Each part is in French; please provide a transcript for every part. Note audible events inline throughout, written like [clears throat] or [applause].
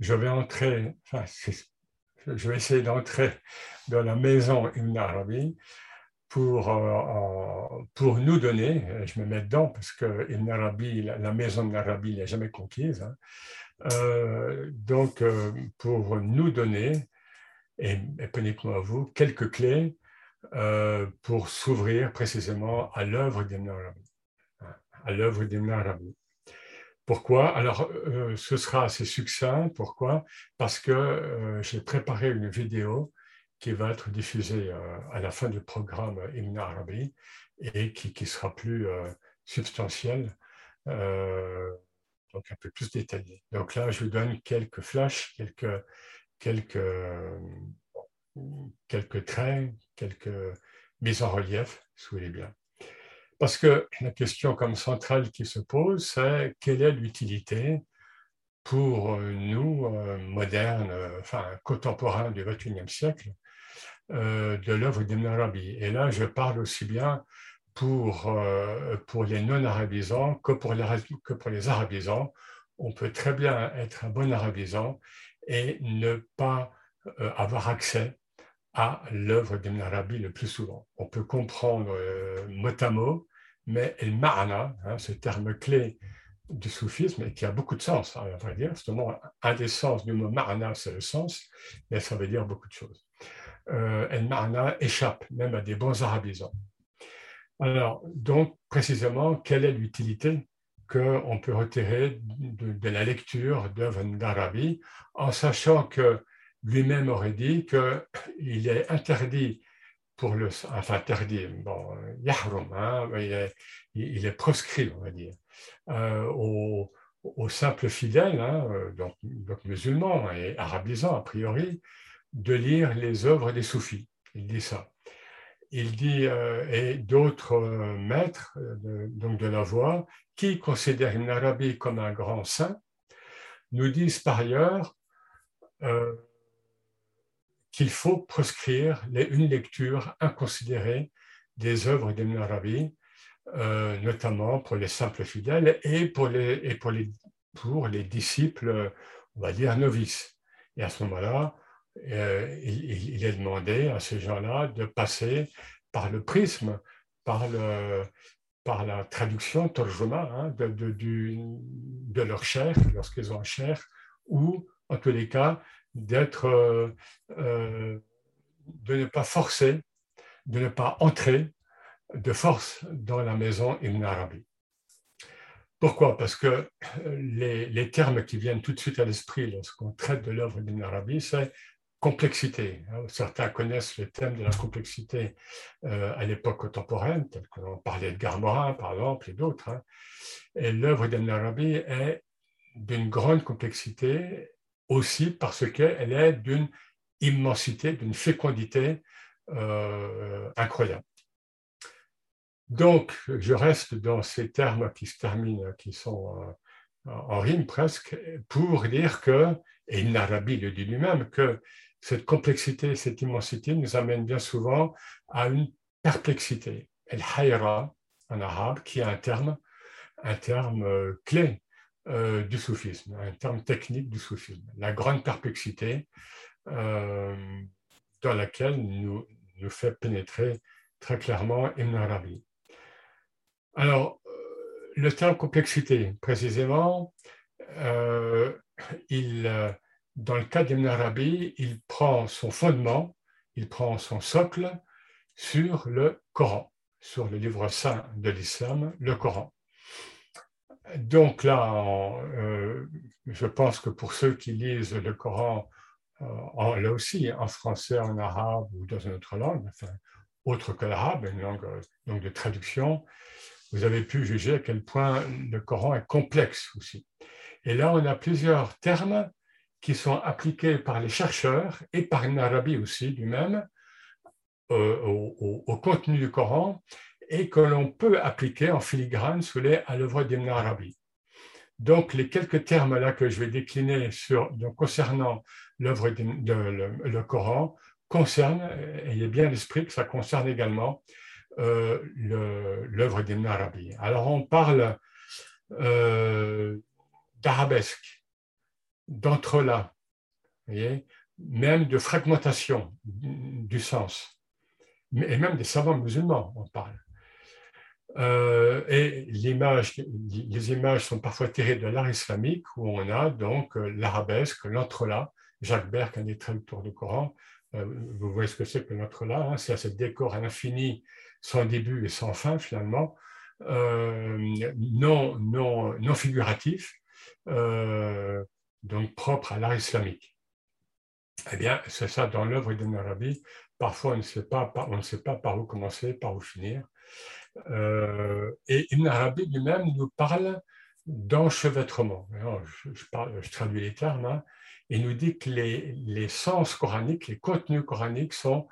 je vais entrer, enfin, je vais essayer d'entrer dans la maison Ibn Arabi pour, euh, pour nous donner, je me mets dedans parce que Ibn Arabi, la, maison d'Ibn Arabi n'est jamais conquise, hein. euh, donc pour nous donner, et, et prenez-moi vous, quelques clés pour s'ouvrir précisément à l'œuvre d'Ibn Arabi. À l'œuvre d'Ibn Arabi. Pourquoi? Alors, euh, ce sera assez succinct. Pourquoi? Parce que euh, j'ai préparé une vidéo qui va être diffusée euh, à la fin du programme Ibn Arabi et qui, sera plus substantielle, donc un peu plus détaillée. Donc là, je vous donne quelques flashs, quelques, quelques, quelques traits, quelques mises en relief, si vous voulez bien. Parce que la question comme centrale qui se pose, c'est quelle est l'utilité pour euh, nous, euh, modernes, euh, enfin contemporains du XXIe siècle, de l'œuvre d'Ibn Arabi. Et là, je parle aussi bien pour, pour les non-arabisants que pour les, que pour les arabisants. On peut très bien être un bon arabisant et ne pas avoir accès à l'œuvre d'Ibn Arabi le plus souvent. On peut comprendre euh, mot à mot, mais el ma'ana, hein, ce terme clé du soufisme, et qui a beaucoup de sens, hein, à dire, justement, un des sens du mot ma'ana, c'est le sens, mais ça veut dire beaucoup de choses. Euh, el ma'ana échappe même à des bons arabisants. Alors, donc, précisément, quelle est l'utilité qu'on peut retirer de, de la lecture d'œuvres d'Arabi, en sachant que lui-même aurait dit qu'il est interdit pour le, enfin interdit, bon, yahrum, hein, il, est, proscrit, on va dire, euh, aux, simples fidèles, hein, donc, musulmans et arabisants a priori, de lire les œuvres des soufis. Il dit ça. Il dit, euh, et d'autres euh, maîtres de, donc de la voix, qui considèrent Ibn Arabi comme un grand saint, nous disent par ailleurs, qu'il faut proscrire une lecture inconsidérée des œuvres d'Ibn euh, notamment pour les simples fidèles et pour les, disciples, on va dire, novices. Et à ce moment-là, euh, il, est demandé à ces gens-là de passer par le prisme, par, la traduction, torjuma, hein, de, de, leur chair, lorsqu'ils ont chair, ou en tous les cas, d'être, euh, euh, de ne pas forcer, de ne pas entrer de force dans la maison Ibn Arabi. Pourquoi? Parce que les, les, termes qui viennent tout de suite à l'esprit lorsqu'on traite de l'œuvre d'Ibn Arabi, c'est complexité. Certains connaissent le thème de la complexité euh, à l'époque contemporaine, tel qu'on parlait de Garmorin, par exemple, et d'autres. Hein. Et l'œuvre d'Ibn Arabi est d'une grande complexité aussi parce qu'elle est d'une immensité, d'une fécondité euh, incroyable. Donc, je reste dans ces termes qui se terminent, qui sont euh, en rime presque, pour dire que, et Narabi le dit lui-même, que cette complexité, cette immensité nous amène bien souvent à une perplexité. El hayra en arabe, qui est un terme, un terme euh, clé euh, du soufisme, un terme technique du soufisme, la grande perplexité euh, dans laquelle nous, fait pénétrer très clairement Ibn Arabi. Alors, euh, le terme complexité, précisément, il, dans le cas d'Ibn Arabi, il prend son fondement, il prend son socle sur le Coran, sur le livre saint de l'islam, le Coran. Donc là, euh, je pense que pour ceux qui lisent le Coran, euh, là aussi, en français, en arabe ou dans une autre langue, autre que l'arabe, une langue donc de traduction, vous avez pu juger à quel point le Coran est complexe aussi. Et là, on a plusieurs termes qui sont appliqués par les chercheurs et par une Arabi aussi lui-même euh, au, contenu du Coran et que l'on peut appliquer en filigrane sous les à l'œuvre d'Ibn Arabi. Donc, les quelques termes-là que je vais décliner sur, concernant l'œuvre de, Coran concernent, ayez bien l'esprit que ça concerne également euh, l'œuvre d'Ibn Arabi. Alors, on parle euh, d'arabesque. d'entrelacs, même de fragmentation du sens, et même des savants musulmans en parlent. Euh, et l'image, les images sont parfois tirées de l'art islamique où on a donc euh, l'arabesque, l'entrelac. Jacques Berck, un très autour du Coran, euh, vous voyez ce que c'est que l'entrelac, hein, c'est ce décor à l'infini, sans début et sans fin finalement, non, non, non figuratif, donc propre à l'art islamique. Eh bien, c'est ça dans l'œuvre d'Ibn Arabi. Parfois, on ne, sait pas, on ne sait pas par où commencer, par où finir. Euh, et Ibn Arabi lui-même nous parle d'enchevêtrement. Je, je, traduis les termes. Hein. Il nous dit que les, sens coraniques, les contenus coraniques sont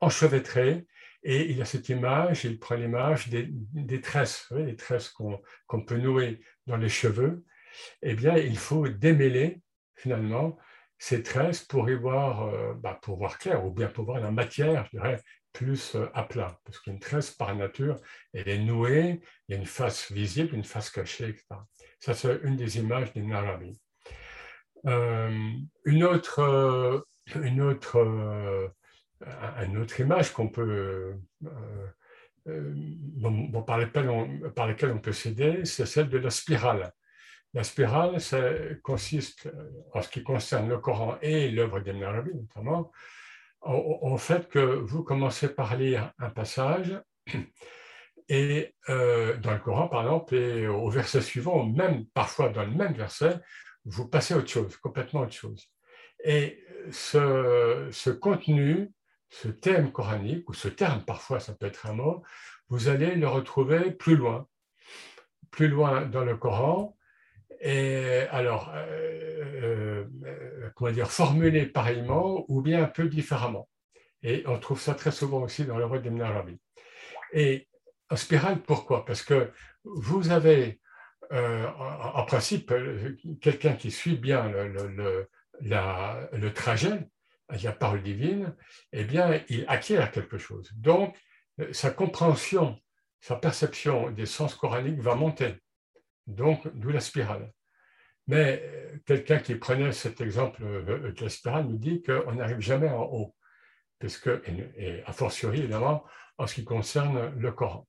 enchevêtrés. Et il a cette image, il prend l'image des, tresses, les tresses qu'on peut nouer dans les cheveux. Eh bien, il faut démêler finalement ces tresses pour y voir, euh, bah, pour voir clair, ou bien pour voir la matière, je dirais, plus euh, à plat. Parce qu'une tresse, par nature, elle est nouée, il y a une face visible, une face cachée, etc. Ça, c'est une des images d'Ibn Arabi. Euh, une autre, une autre, une autre image qu'on peut, par, on, par laquelle on peut s'aider, c'est celle de la spirale. La spirale, ça consiste, en ce qui concerne le Coran et l'œuvre d'Ibn Arabi notamment, au, fait que vous commencez par lire un passage [clears throat] et euh, dans le Coran, par exemple, et au verset suivant, même parfois dans le même verset, vous passez à autre chose, complètement autre chose. Et ce contenu, ce thème coranique, ou ce terme, parfois ça peut être un mot, vous allez le retrouver plus loin, plus loin dans le Coran, et alors, euh, euh, comment dire, formulé pareillement ou bien un peu différemment. Et on trouve ça très souvent aussi dans le roi d'Ibn Arabi. Et en spirale, pourquoi? Parce que vous avez, euh, en, principe, quelqu'un qui suit bien le, le, trajet, la parole divine, eh bien, il acquiert quelque chose. Donc, sa compréhension, sa perception des sens coraniques va monter. Donc, d'où la spirale. Mais euh, quelqu'un qui prenait cet exemple euh, de la spirale nous dit qu'on n'arrive jamais en haut, puisque, et a fortiori, évidemment, en ce qui concerne le Coran.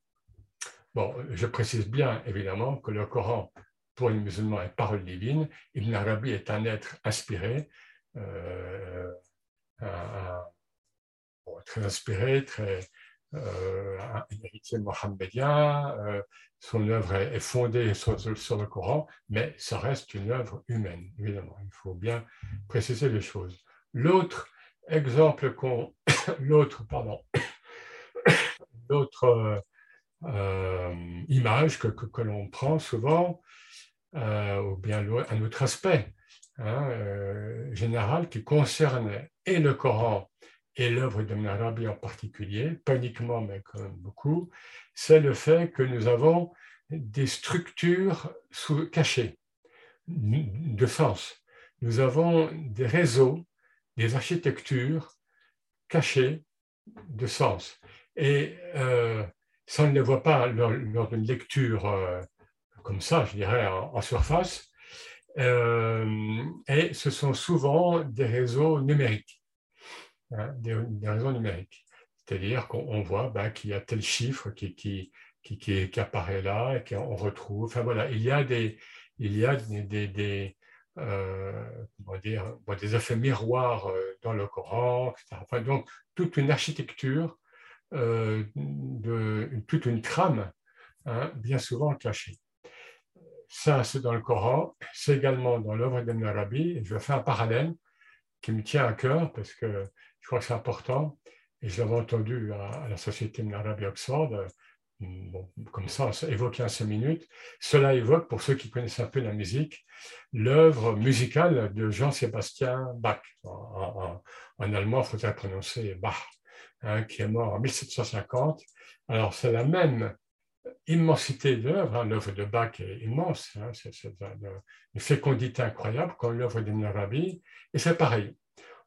Bon, je précise bien, évidemment, que le Coran, pour les musulmans, est parole divine. Ibn Arabi est un être inspiré, euh, très inspiré, très, euh, un héritier mohammedien, euh, son œuvre est fondée sur, le Coran, mais ça reste une œuvre humaine, évidemment. Il faut bien préciser les choses. L'autre exemple qu'on, [coughs] l'autre, pardon, [coughs] l'autre euh, image que, que, l'on prend souvent, ou bien un autre aspect hein, général qui concerne et le Coran et l'œuvre de Arabi en particulier, pas uniquement, mais quand même beaucoup, c'est le fait que nous avons des structures cachées de sens. Nous avons des réseaux, des architectures cachées de sens. Et euh, ça, on ne les voit pas lors, d'une lecture euh, comme ça, je dirais, en, surface. Euh, et ce sont souvent des réseaux numériques. Hein, des, raisons numériques. C'est-à-dire qu'on voit ben, qu'il y a tel chiffre qui, qui, qui, qui, apparaît là et qu'on retrouve. Enfin voilà, il y a des, il y a des, des, euh, dire, des effets miroirs euh, dans le Coran, etc. Enfin, donc, toute une architecture, euh, toute une trame, hein, bien souvent cachée. Ça, c'est dans le Coran, c'est également dans l'œuvre d'Ibn Arabi. Je vais faire un parallèle qui me tient à cœur parce que je crois que c'est important. Et je l'avais entendu à, la Société Arabe Oxford, euh, comme ça, évoqué en cinq minutes. Cela évoque, pour ceux qui connaissent un peu la musique, l'œuvre musicale de Jean-Sébastien Bach. En, allemand, il faudrait prononcer Bach, hein, qui est mort en 1750. Alors, c'est la même immensité d'œuvre. Hein, l'œuvre de Bach est immense. Hein, c'est une fécondité incroyable comme l'œuvre d'Ibn Arabi. Et c'est pareil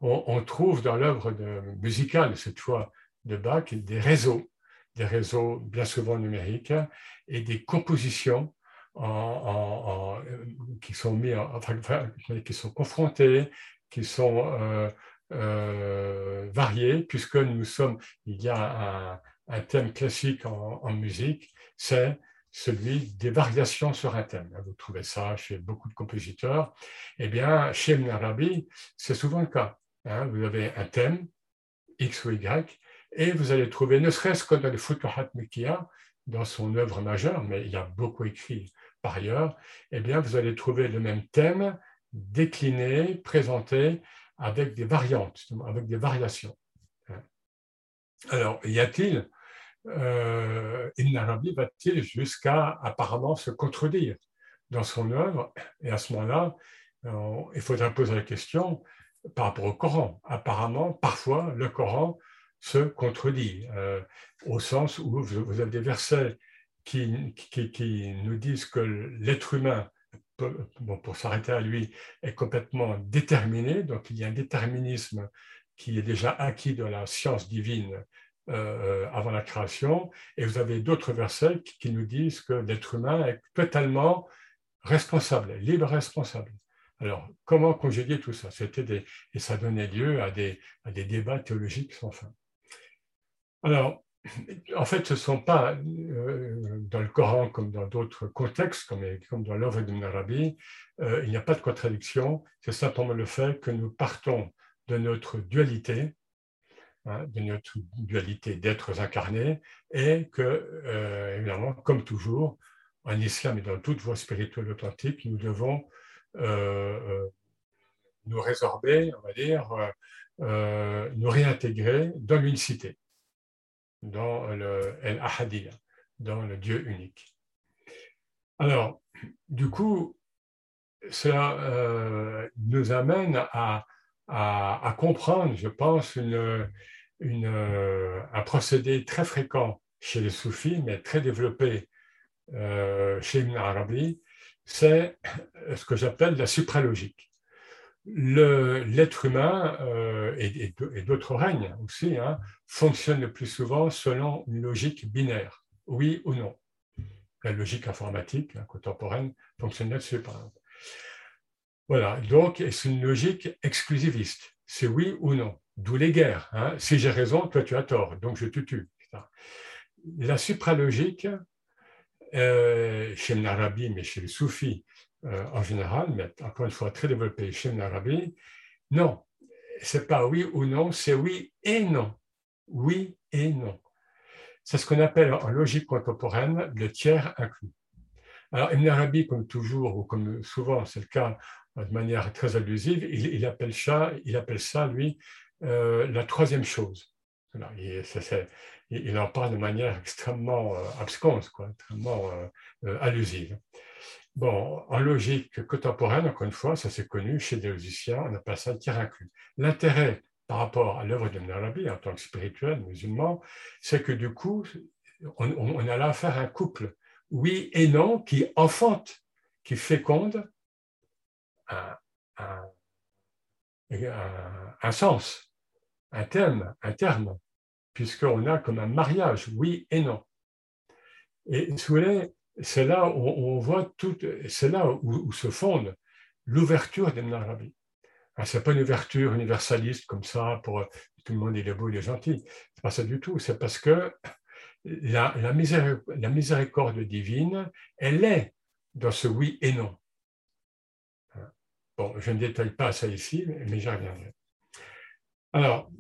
on, trouve dans l'œuvre musicale, cette fois de Bach, des réseaux, des réseaux bien souvent numériques, et des compositions qui sont mis, qui sont confrontés, qui sont variés, puisque nous sommes, il y a un, thème classique en, musique, c'est celui des variations sur un thème. Vous trouvez ça chez beaucoup de compositeurs. Eh bien, chez Ibn Arabi, c'est souvent le cas. Hein. Vous avez un thème, X ou Y, et vous allez trouver, ne serait-ce que dans le Futuhat Mikiya, dans son œuvre majeure, mais il y a beaucoup écrit par ailleurs, eh bien, vous allez trouver le même thème décliné, présenté avec des variantes, avec des variations. Alors, y a-t-il, euh, Ibn Arabi va-t-il jusqu'à apparemment se contredire dans son œuvre? Et à ce moment-là, il faudra poser la question par rapport au Coran. Apparemment, parfois, le Coran se contredit, euh, au sens où vous avez des versets qui, qui, nous disent que l'être humain, bon, pour s'arrêter à lui, est complètement déterminé, donc il y a un déterminisme qui est déjà acquis dans la science divine euh, avant la création, et vous avez d'autres versets qui, nous disent que l'être humain est totalement responsable, libre responsable. Alors, comment congédier tout ça? C'était Et ça donnait lieu à des, débats théologiques sans fin. Alors, en fait, ce ne sont pas euh, dans le Coran comme dans d'autres contextes, comme, dans l'œuvre de Arabi, euh, il n'y a pas de contradiction. C'est simplement le fait que nous partons de notre dualité, hein, de notre dualité d'êtres incarnés, et que, euh, évidemment, comme toujours, en islam et dans toute voie spirituelle authentique, nous devons nous résorber, on va dire, nous réintégrer dans l'unicité dans le El dans le Dieu unique. Alors, du coup, cela euh, nous amène à, comprendre, je pense, euh, un procédé très fréquent chez les soufis, mais très développé euh, chez Ibn Arabi, c'est ce que j'appelle la supralogique l'être humain euh, et, d'autres règnes aussi hein, fonctionnent le plus souvent selon une logique binaire, oui ou non. La logique informatique hein, contemporaine fonctionne là-dessus, par exemple. Voilà, donc c'est une logique exclusiviste, c'est oui ou non, d'où les guerres. Hein. Si j'ai raison, toi tu as tort, donc je te tue. La supralogique, euh, chez l'Arabie, mais chez les soufis, euh, en général, mais encore une fois très développé chez l'Arabie, non, c'est pas oui ou non, c'est oui et non. Oui et non. C'est ce qu'on appelle en logique contemporaine le tiers inclus. Alors, Ibn comme toujours, ou comme souvent c'est le cas de manière très allusive, il, appelle, ça, il appelle ça, lui, euh, la troisième chose. Il, en parle de manière extrêmement euh, absconse, quoi, extrêmement allusive. Bon, en logique contemporaine, encore une fois, ça c'est connu, chez les logiciens, on appelle ça le tiers inclus. L'intérêt par rapport à l'œuvre de Arabi en tant que spirituel musulman, c'est que du coup, on, a là affaire à un couple, oui et non, qui enfante, qui féconde un, sens, un terme, puisqu'on a comme un mariage, oui et non. Et voulez, c'est là où on voit tout, c'est là où, se fonde l'ouverture d'Ibn Arabi. Ah, ce n'est pas une ouverture universaliste comme ça pour tout le monde il est beau, il est gentil. C'est pas ça du tout. C'est parce que la, la, la, miséricorde divine, elle est dans ce oui et non. Bon, je ne détaille pas ça ici, mais j'y reviendrai. Alors,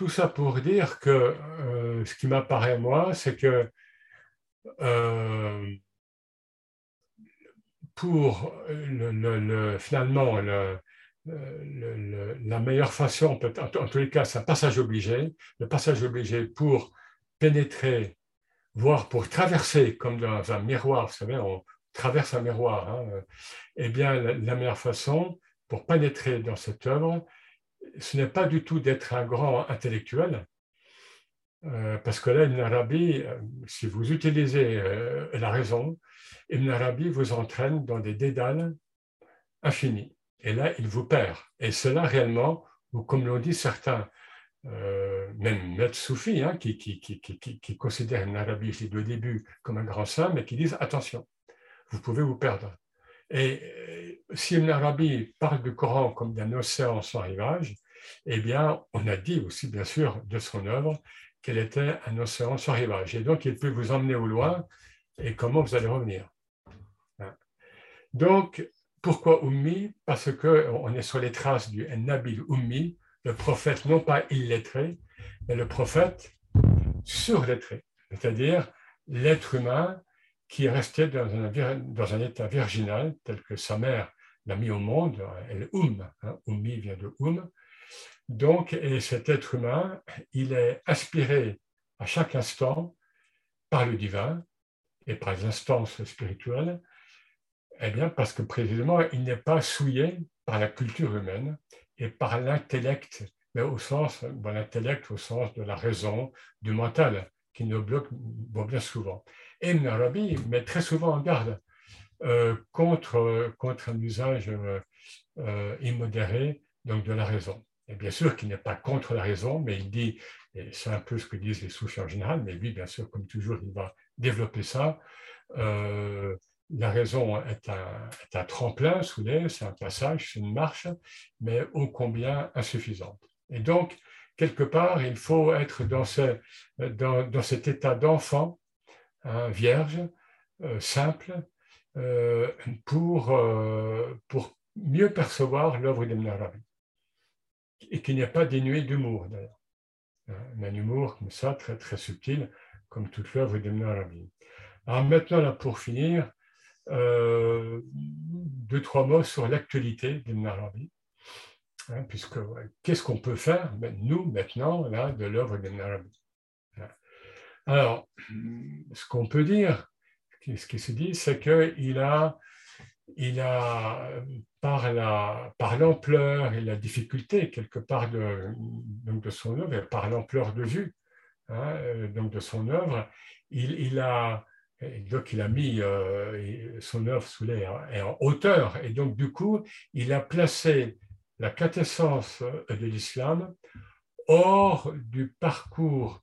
tout ça pour dire que euh, ce qui m'apparaît moi, c'est que euh, pour le, finalement la meilleure façon, en, tous les cas, c'est un passage obligé. Le passage obligé pour pénétrer, voire pour traverser, comme dans un miroir, vous savez, on traverse un miroir. Hein, eh bien, la, meilleure façon pour pénétrer dans cette œuvre, ce n'est pas du tout d'être un grand intellectuel, euh, parce que là, Ibn Arabi, euh, si vous utilisez euh, la raison, Ibn Arabi vous entraîne dans des dédales infinis. Et là, il vous perd. Et cela réellement, ou comme l'ont dit certains, même maîtres soufis, hein, qui, qui, qui, qui, considèrent Ibn Arabi, je début, comme un grand saint, mais qui disent attention, vous pouvez vous perdre. Et euh, si Ibn Arabi parle du Coran comme d'un océan sans rivage, eh bien, on a dit aussi, bien sûr, de son œuvre qu'elle était un océan sans rivage. Et donc, il peut vous emmener au loin et comment vous allez revenir. Hein. Donc, pourquoi Ummi? Parce qu'on est sur les traces du Nabil Ummi, le prophète non pas illettré, mais le prophète surlettré, c'est-à-dire l'être humain qui est resté dans un, état virginal tel que sa mère l'a mis au monde, elle est Um, hein, Ummi vient de Um. Donc, et cet être humain, il est inspiré à chaque instant par le divin et par les instances spirituelles, eh bien parce que précisément, il n'est pas souillé par la culture humaine et par l'intellect, mais au sens, bon, l'intellect au sens de la raison, du mental, qui nous bloque bien souvent. Et Ibn Arabi met très souvent en garde euh, contre, contre un usage euh, euh, immodéré donc de la raison. Et bien sûr qu'il n'est pas contre la raison, mais il dit, et c'est un peu ce que disent les soufis en général, mais lui, bien sûr, comme toujours, il va développer ça. la raison est un, est un tremplin sous l'air, c'est un passage, c'est une marche, mais ô combien insuffisante. Et donc, quelque part, il faut être dans, ce, dans, dans cet état d'enfant Hein, vierge, euh, simple, euh, pour, euh, pour mieux percevoir l'œuvre d'Ibn Arabi. Et qui n'est pas dénué d'humour, d'ailleurs. Hein, un humour comme ça, très, très subtil, comme toute l'œuvre d'Ibn Arabi. Alors maintenant, là, pour finir, deux, trois mots sur l'actualité d'Ibn Arabi. Hein, puisque qu'est-ce qu'on peut faire, ben, nous, maintenant, là, de l'œuvre d'Ibn Arabi? Alors, ce qu'on peut dire, ce qui se dit, c'est qu'il a, il a par, la, par l'ampleur et la difficulté, quelque part, de, de son œuvre, par l'ampleur de vue hein, donc de son œuvre, il, a, donc il a mis euh, son œuvre sous l'air en hauteur, et donc du coup, il a placé la quintessence de l'islam hors du parcours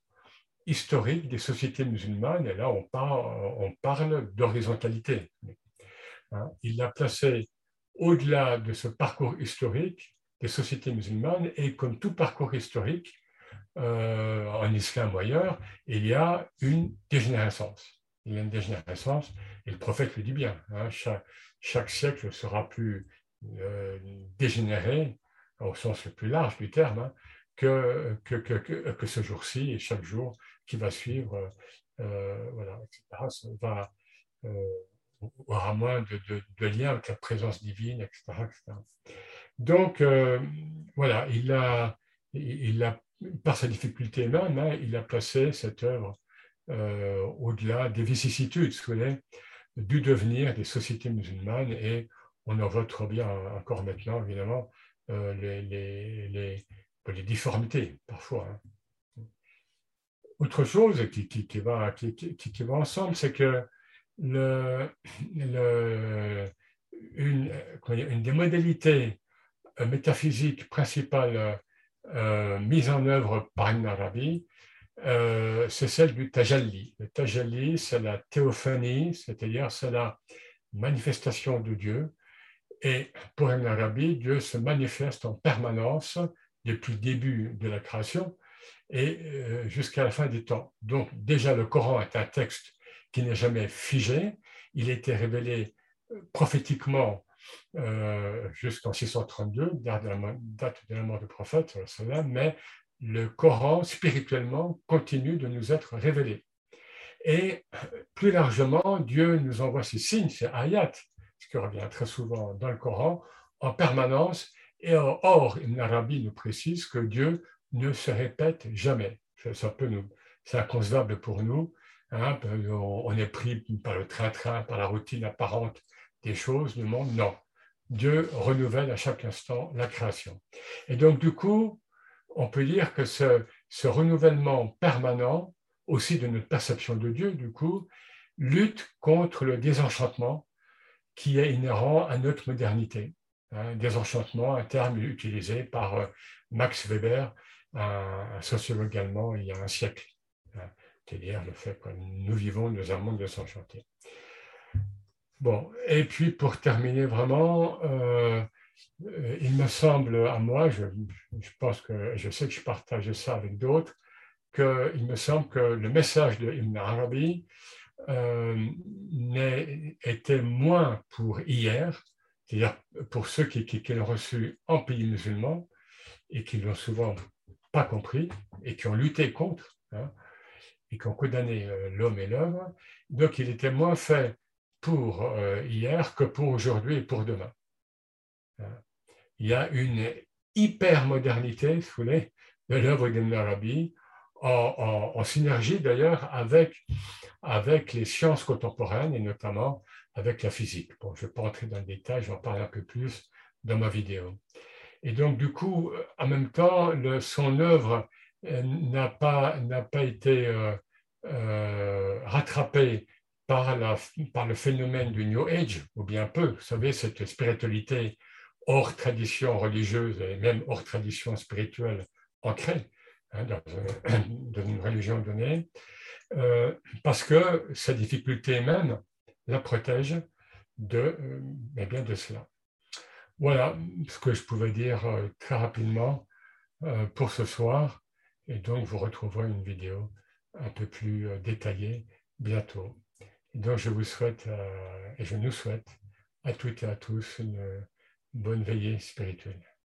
historique des sociétés musulmanes, et là on parle, on parle d'horizontalité. Hein, il l'a placé au-delà de ce parcours historique des sociétés musulmanes, et comme tout parcours historique, euh, en islam ou ailleurs, il y a une dégénérescence. Il y a une dégénérescence, et le prophète le dit bien, hein, chaque, siècle sera plus euh, dégénéré, au sens le plus large du terme, hein, que, ce jour-ci et chaque jour qui va suivre, euh, voilà, etc. va, euh, aura moins de, de, lien avec la présence divine, etc. Donc, euh, voilà, il a, il a, par sa difficulté même, hein, il a placé cette œuvre euh, au-delà des vicissitudes, du devenir des sociétés musulmanes et on en voit trop bien encore maintenant, évidemment, les, les, les, les, difformités parfois. Hein autre chose qui, va, ensemble, c'est que le, une, des modalités euh, métaphysiques principales euh, mises en œuvre par Ibn Arabi, euh, c'est celle du tajalli. Le tajalli, c'est la théophanie, c'est-à-dire c'est la manifestation de Dieu. Et pour Ibn Arabi, Dieu se manifeste en permanence depuis le début de la création et euh, jusqu'à la fin des temps. Donc déjà le Coran est un texte qui n'est jamais figé, il a été révélé euh, prophétiquement euh, jusqu'en 632, date de, la, mort du prophète, mais le Coran spirituellement continue de nous être révélé. Et plus largement, Dieu nous envoie ces signes, ces ayats, ce qui revient très souvent dans le Coran, en permanence. Et or, Ibn nous précise que Dieu ne se répète jamais. C'est inconcevable pour nous. Hein, on, est pris par le train-train, par la routine apparente des choses du monde. Non. Dieu renouvelle à chaque instant la création. Et donc, du coup, on peut dire que ce, ce renouvellement permanent, aussi de notre perception de Dieu, du coup, lutte contre le désenchantement qui est inhérent à notre modernité. Hein, désenchantement, un terme utilisé par euh, Max Weber un, sociologue allemand il y a un siècle. Hein, c'est-à-dire le fait que nous vivons dans un monde de s'enchanter. Bon, et puis pour terminer vraiment, il me semble à moi, je, je, pense que je sais que je partage ça avec d'autres, qu'il me semble que le message de Ibn Arabi euh, était moins pour hier, c'est-à-dire pour ceux qui, qui, l'ont reçu en pays musulman et qui l'ont souvent pas compris et qui ont lutté contre hein, et qui ont condamné euh, l'homme et l'œuvre. Donc il était moins fait pour euh, hier que pour aujourd'hui et pour demain. Hein. Il y a une hyper-modernité, si vous voulez, de l'œuvre d'Ibn Arabi, en, synergie d'ailleurs avec, avec les sciences contemporaines et notamment avec la physique. Bon, je ne vais pas entrer dans le détail, j'en parle un peu plus dans ma vidéo. Et donc, du coup, en même temps, son œuvre euh, n'a pas, pas été euh, euh, rattrapée par, la, par le phénomène du New Age, ou bien peu, vous savez, cette spiritualité hors tradition religieuse et même hors tradition spirituelle ancrée. Hein, dans, [coughs] une religion donnée, euh, parce que sa difficulté même la protège de, euh, eh bien de cela. Voilà ce que je pouvais dire euh, très rapidement pour ce soir, et donc vous retrouverez une vidéo un peu plus détaillée bientôt. donc je vous souhaite, et je nous souhaite à toutes et à tous une bonne veillée spirituelle.